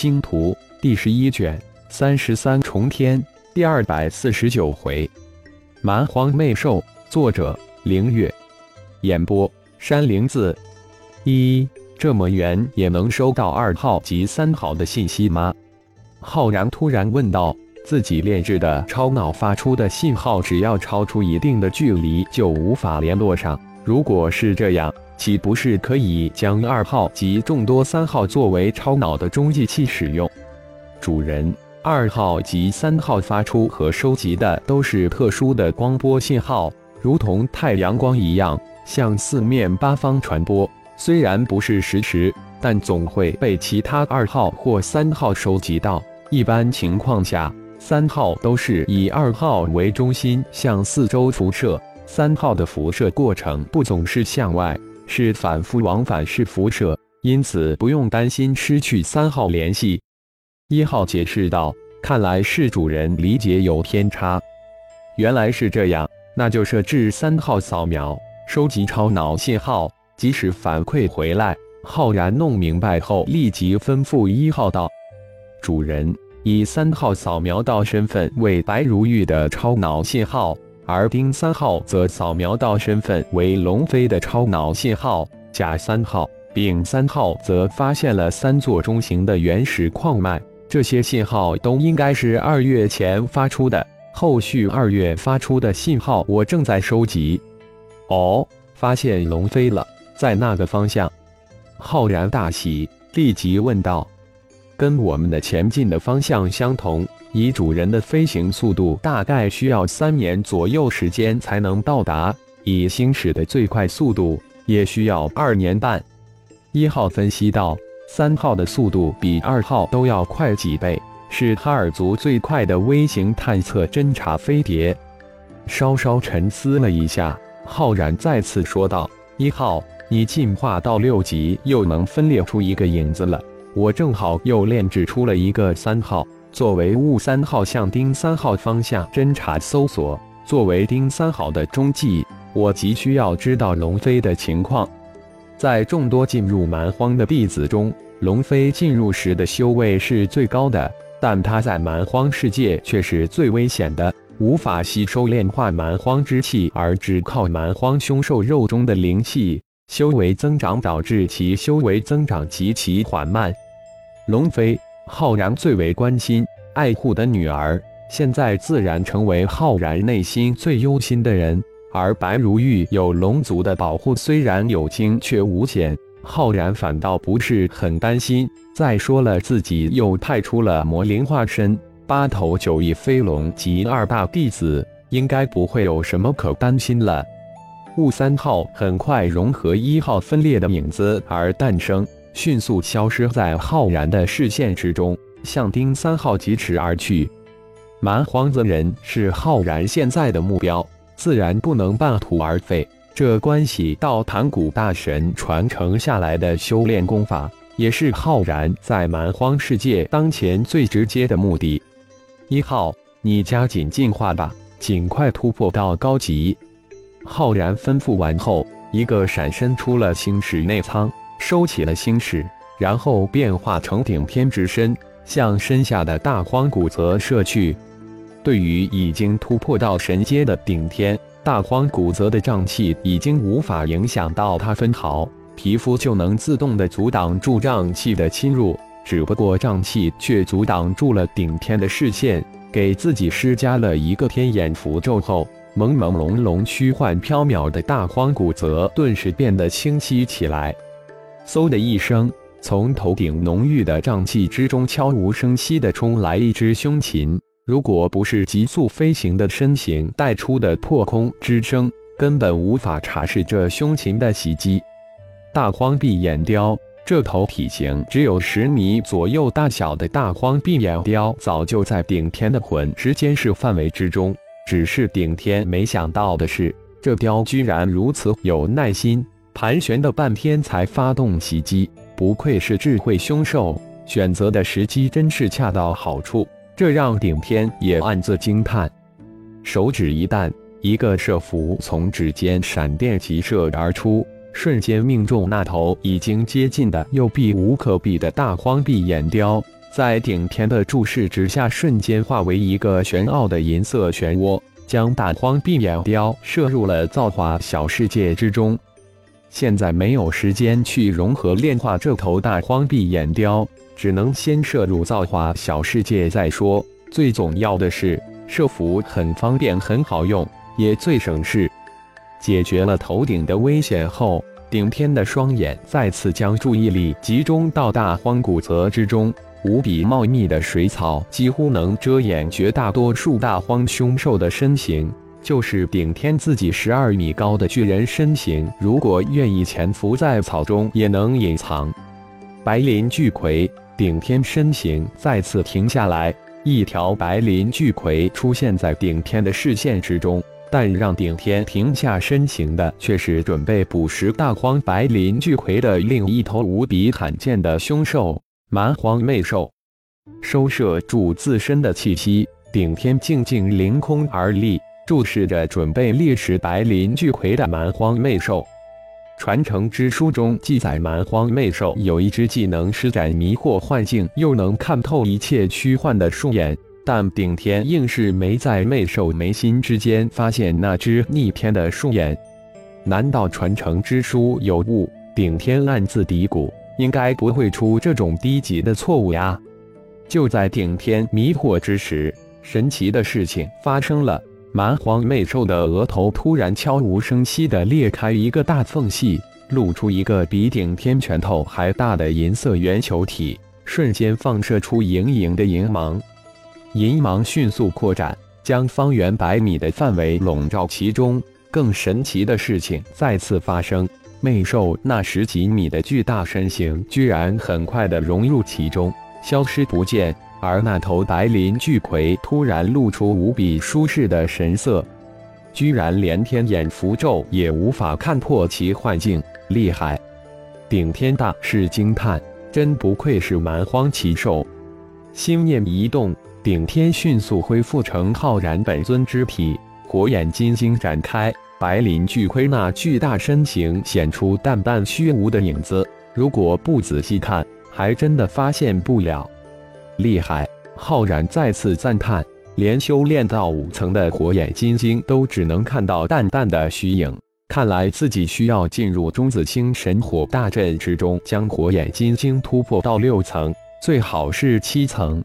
星图第十一卷三十三重天第二百四十九回，蛮荒魅兽。作者：凌月。演播：山灵子。一这么远也能收到二号及三号的信息吗？浩然突然问道。自己炼制的超脑发出的信号，只要超出一定的距离就无法联络上。如果是这样，岂不是可以将二号及众多三号作为超脑的中继器使用？主人，二号及三号发出和收集的都是特殊的光波信号，如同太阳光一样，向四面八方传播。虽然不是实时，但总会被其他二号或三号收集到。一般情况下。三号都是以二号为中心向四周辐射，三号的辐射过程不总是向外，是反复往返式辐射，因此不用担心失去三号联系。一号解释道：“看来是主人理解有偏差，原来是这样，那就设置三号扫描，收集超脑信号，即使反馈回来。”浩然弄明白后，立即吩咐一号道：“主人。”以三号扫描到身份为白如玉的超脑信号，而丁三号则扫描到身份为龙飞的超脑信号。甲三号、丙三号则发现了三座中型的原始矿脉，这些信号都应该是二月前发出的。后续二月发出的信号，我正在收集。哦，发现龙飞了，在那个方向。浩然大喜，立即问道。跟我们的前进的方向相同，以主人的飞行速度，大概需要三年左右时间才能到达；以星矢的最快速度，也需要二年半。一号分析道：“三号的速度比二号都要快几倍，是哈尔族最快的微型探测侦察飞碟。”稍稍沉思了一下，浩然再次说道：“一号，你进化到六级，又能分裂出一个影子了。”我正好又炼制出了一个三号，作为雾三号向丁三号方向侦查搜索，作为丁三号的中继，我急需要知道龙飞的情况。在众多进入蛮荒的弟子中，龙飞进入时的修为是最高的，但他在蛮荒世界却是最危险的，无法吸收炼化蛮荒之气，而只靠蛮荒凶兽肉中的灵气修为增长，导致其修为增长极其缓慢。龙飞，浩然最为关心、爱护的女儿，现在自然成为浩然内心最忧心的人。而白如玉有龙族的保护，虽然有惊却无险，浩然反倒不是很担心。再说了，自己又派出了魔灵化身、八头九翼飞龙及二大弟子，应该不会有什么可担心了。雾三号很快融合一号分裂的影子而诞生。迅速消失在浩然的视线之中，向丁三号疾驰而去。蛮荒子人是浩然现在的目标，自然不能半途而废。这关系到盘古大神传承下来的修炼功法，也是浩然在蛮荒世界当前最直接的目的。一号，你加紧进化吧，尽快突破到高级。浩然吩咐完后，一个闪身出了星矢内舱。收起了星矢，然后变化成顶天之身，向身下的大荒古泽射去。对于已经突破到神阶的顶天，大荒古泽的瘴气已经无法影响到他分毫，皮肤就能自动的阻挡住瘴气的侵入。只不过瘴气却阻挡住了顶天的视线，给自己施加了一个天眼符咒后，朦朦胧胧、虚幻缥缈的大荒古泽顿时变得清晰起来。嗖的一声，从头顶浓郁的瘴气之中悄无声息地冲来一只凶禽。如果不是急速飞行的身形带出的破空之声，根本无法察视这凶禽的袭击。大荒壁眼雕，这头体型只有十米左右大小的大荒壁眼雕，早就在顶天的魂时监视范围之中。只是顶天没想到的是，这雕居然如此有耐心。盘旋了半天才发动袭击，不愧是智慧凶兽，选择的时机真是恰到好处。这让顶天也暗自惊叹。手指一弹，一个射符从指尖闪电急射而出，瞬间命中那头已经接近的又避无可避的大荒壁眼雕。在顶天的注视之下，瞬间化为一个玄奥的银色漩涡，将大荒壁眼雕射入了造化小世界之中。现在没有时间去融合炼化这头大荒壁眼雕，只能先射入造化小世界再说。最重要的是，射符很方便，很好用，也最省事。解决了头顶的危险后，顶天的双眼再次将注意力集中到大荒古泽之中。无比茂密的水草几乎能遮掩绝大多数大荒凶兽的身形，就是顶天自己十二米高的巨人身形，如果愿意潜伏在草中，也能隐藏。白鳞巨葵，顶天身形再次停下来，一条白鳞巨葵出现在顶天的视线之中。但让顶天停下身形的，却是准备捕食大荒白鳞巨葵的另一头无比罕见的凶兽。蛮荒魅兽收摄住自身的气息，顶天静静凌空而立，注视着准备猎食白鳞巨魁的蛮荒魅兽。传承之书中记载，蛮荒魅兽有一只技能施展迷惑幻境，又能看透一切虚幻的树眼。但顶天硬是没在魅兽眉心之间发现那只逆天的树眼。难道传承之书有误？顶天暗自嘀咕。应该不会出这种低级的错误呀！就在顶天迷惑之时，神奇的事情发生了。蛮荒魅兽的额头突然悄无声息地裂开一个大缝隙，露出一个比顶天拳头还大的银色圆球体，瞬间放射出莹莹的银芒。银芒迅速扩展，将方圆百米的范围笼罩其中。更神奇的事情再次发生。魅兽那十几米的巨大身形，居然很快的融入其中，消失不见。而那头白鳞巨葵突然露出无比舒适的神色，居然连天眼符咒也无法看破其幻境，厉害！顶天大是惊叹，真不愧是蛮荒奇兽。心念一动，顶天迅速恢复成浩然本尊之体，火眼金睛展开。白鳞巨盔那巨大身形显出淡淡虚无的影子，如果不仔细看，还真的发现不了。厉害！浩然再次赞叹，连修炼到五层的火眼金睛都只能看到淡淡的虚影，看来自己需要进入中子星神火大阵之中，将火眼金睛突破到六层，最好是七层。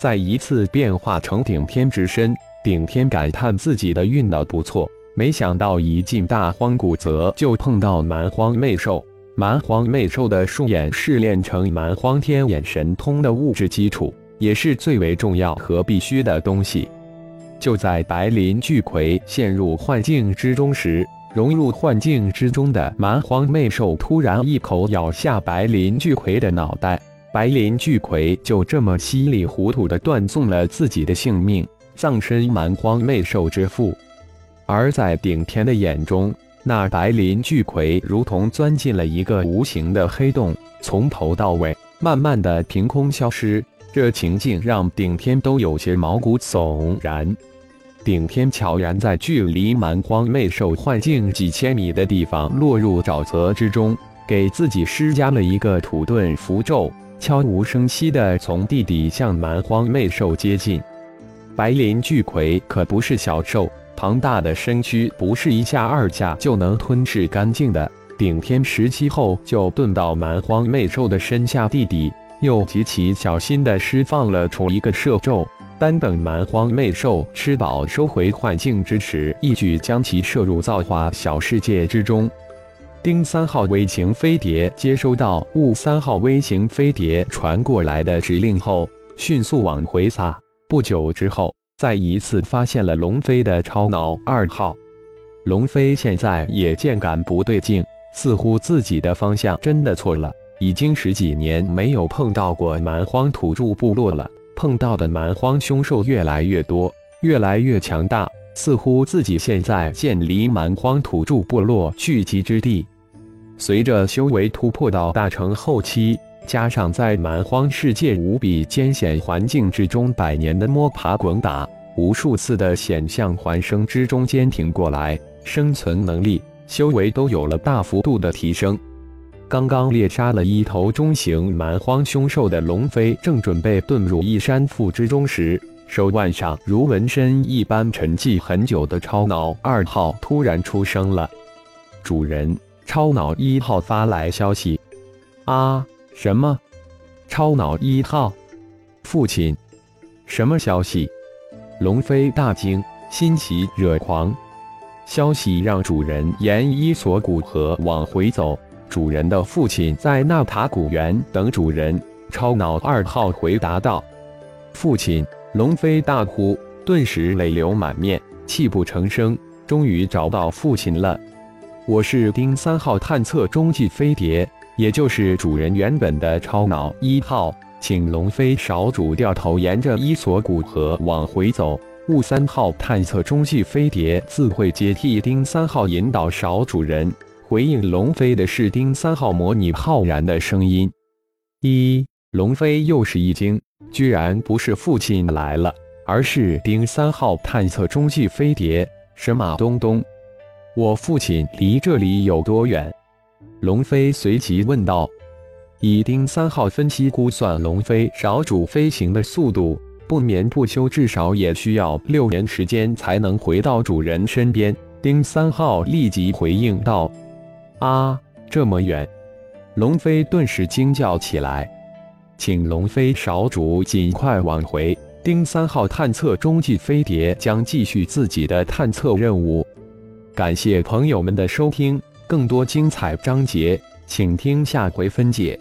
再一次变化成顶天之身，顶天感叹自己的运道不错。没想到一进大荒古泽就碰到蛮荒魅兽，蛮荒魅兽的树眼是炼成蛮荒天眼神通的物质基础，也是最为重要和必须的东西。就在白鳞巨葵陷入幻境之中时，融入幻境之中的蛮荒魅兽突然一口咬下白鳞巨葵的脑袋，白鳞巨葵就这么稀里糊涂地断送了自己的性命，葬身蛮荒魅兽之腹。而在顶天的眼中，那白鳞巨葵如同钻进了一个无形的黑洞，从头到尾慢慢的凭空消失。这情境让顶天都有些毛骨悚然。顶天悄然在距离蛮荒魅兽幻境几千米的地方落入沼泽之中，给自己施加了一个土遁符咒，悄无声息地从地底向蛮荒魅兽接近。白鳞巨葵可不是小兽。庞大的身躯不是一下二下就能吞噬干净的。顶天十七后就遁到蛮荒魅兽的身下地底，又极其小心地释放了出一个摄咒，单等蛮荒魅兽吃饱收回幻境之时，一举将其摄入造化小世界之中。丁三号微型飞碟接收到雾三号微型飞碟传过来的指令后，迅速往回撒。不久之后。再一次发现了龙飞的超脑二号，龙飞现在也渐感不对劲，似乎自己的方向真的错了。已经十几年没有碰到过蛮荒土著部落了，碰到的蛮荒凶兽越来越多，越来越强大，似乎自己现在渐离蛮荒土著部落聚集之地。随着修为突破到大成后期。加上在蛮荒世界无比艰险环境之中百年的摸爬滚打，无数次的险象环生之中坚挺过来，生存能力、修为都有了大幅度的提升。刚刚猎杀了一头中型蛮荒凶兽的龙飞，正准备遁入一山腹之中时，手腕上如纹身一般沉寂很久的超脑二号突然出声了：“主人，超脑一号发来消息。”啊？什么？超脑一号？父亲？什么消息？龙飞大惊，心喜惹狂。消息让主人沿伊索古河往回走。主人的父亲在纳塔古园等主人。超脑二号回答道：“父亲！”龙飞大呼，顿时泪流满面，泣不成声。终于找到父亲了。我是丁三号探测中继飞碟，也就是主人原本的超脑一号，请龙飞少主掉头，沿着伊索古河往回走。雾三号探测中继飞碟自会接替丁三号引导少主人。回应龙飞的是丁三号模拟浩然的声音。一龙飞又是一惊，居然不是父亲来了，而是丁三号探测中继飞碟。神马东东？我父亲离这里有多远？龙飞随即问道。以丁三号分析估算，龙飞少主飞行的速度。不眠不休，至少也需要六年时间才能回到主人身边。丁三号立即回应道：“啊，这么远！”龙飞顿时惊叫起来：“请龙飞少主尽快往回。”丁三号探测中继飞碟将继续自己的探测任务。感谢朋友们的收听，更多精彩章节，请听下回分解。